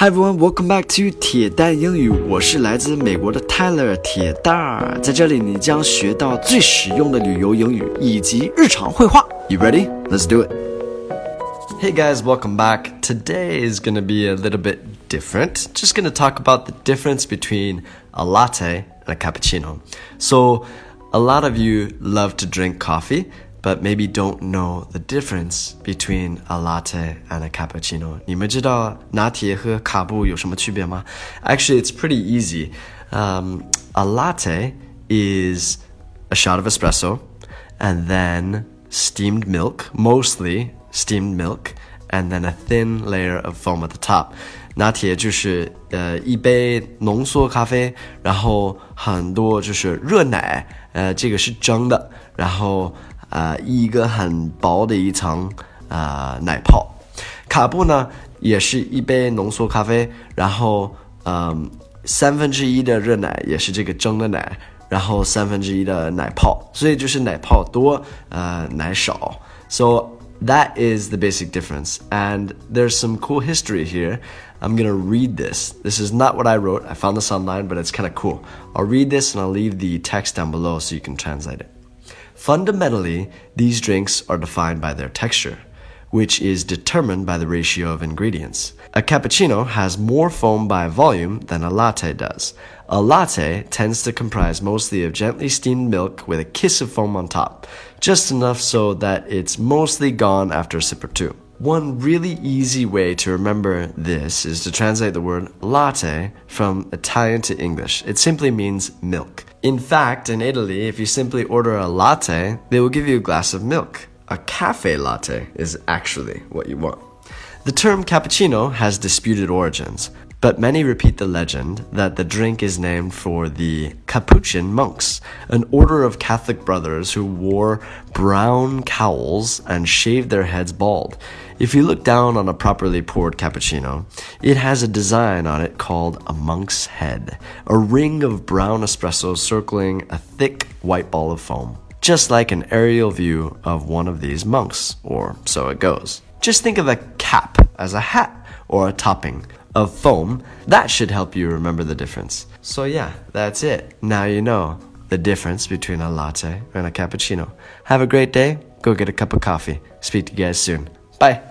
Hi everyone, welcome back to 铁蛋英语。我是来自美国的 Tyler 铁蛋儿，在这里你将学到最实用的旅游英语以及日常会话。You ready? Let's do it. Hey guys, welcome back. Today is going to be a little bit different. Just going to talk about the difference between a latte and a cappuccino. So, a lot of you love to drink coffee but maybe don't know the difference between a latte and a cappuccino. 你们知道拿铁和卡布有什么区别吗? Actually, it's pretty easy. Um, a latte is a shot of espresso and then steamed milk, mostly steamed milk, and then a thin layer of foam at the top. 拿铁就是呃一杯浓缩咖啡，然后很多就是热奶，呃这个是蒸的，然后 啊、呃，一个很薄的一层啊、呃、奶泡。卡布呢，也是一杯浓缩咖啡，然后嗯三分之一的热奶也是这个蒸的奶，然后三分之一的奶泡，所以就是奶泡多，呃奶少。So that is the basic difference, and there's some cool history here. I'm gonna read this. This is not what I wrote. I found this online, but it's kind of cool. I'll read this and I'll leave the text down below so you can translate it. Fundamentally, these drinks are defined by their texture, which is determined by the ratio of ingredients. A cappuccino has more foam by volume than a latte does. A latte tends to comprise mostly of gently steamed milk with a kiss of foam on top, just enough so that it's mostly gone after a sip or two. One really easy way to remember this is to translate the word latte from Italian to English. It simply means milk. In fact, in Italy, if you simply order a latte, they will give you a glass of milk. A cafe latte is actually what you want. The term cappuccino has disputed origins, but many repeat the legend that the drink is named for the Capuchin monks, an order of Catholic brothers who wore brown cowls and shaved their heads bald. If you look down on a properly poured cappuccino, it has a design on it called a monk's head, a ring of brown espresso circling a thick white ball of foam, just like an aerial view of one of these monks, or so it goes. Just think of a cap as a hat or a topping of foam. That should help you remember the difference. So, yeah, that's it. Now you know the difference between a latte and a cappuccino. Have a great day. Go get a cup of coffee. Speak to you guys soon. Bye.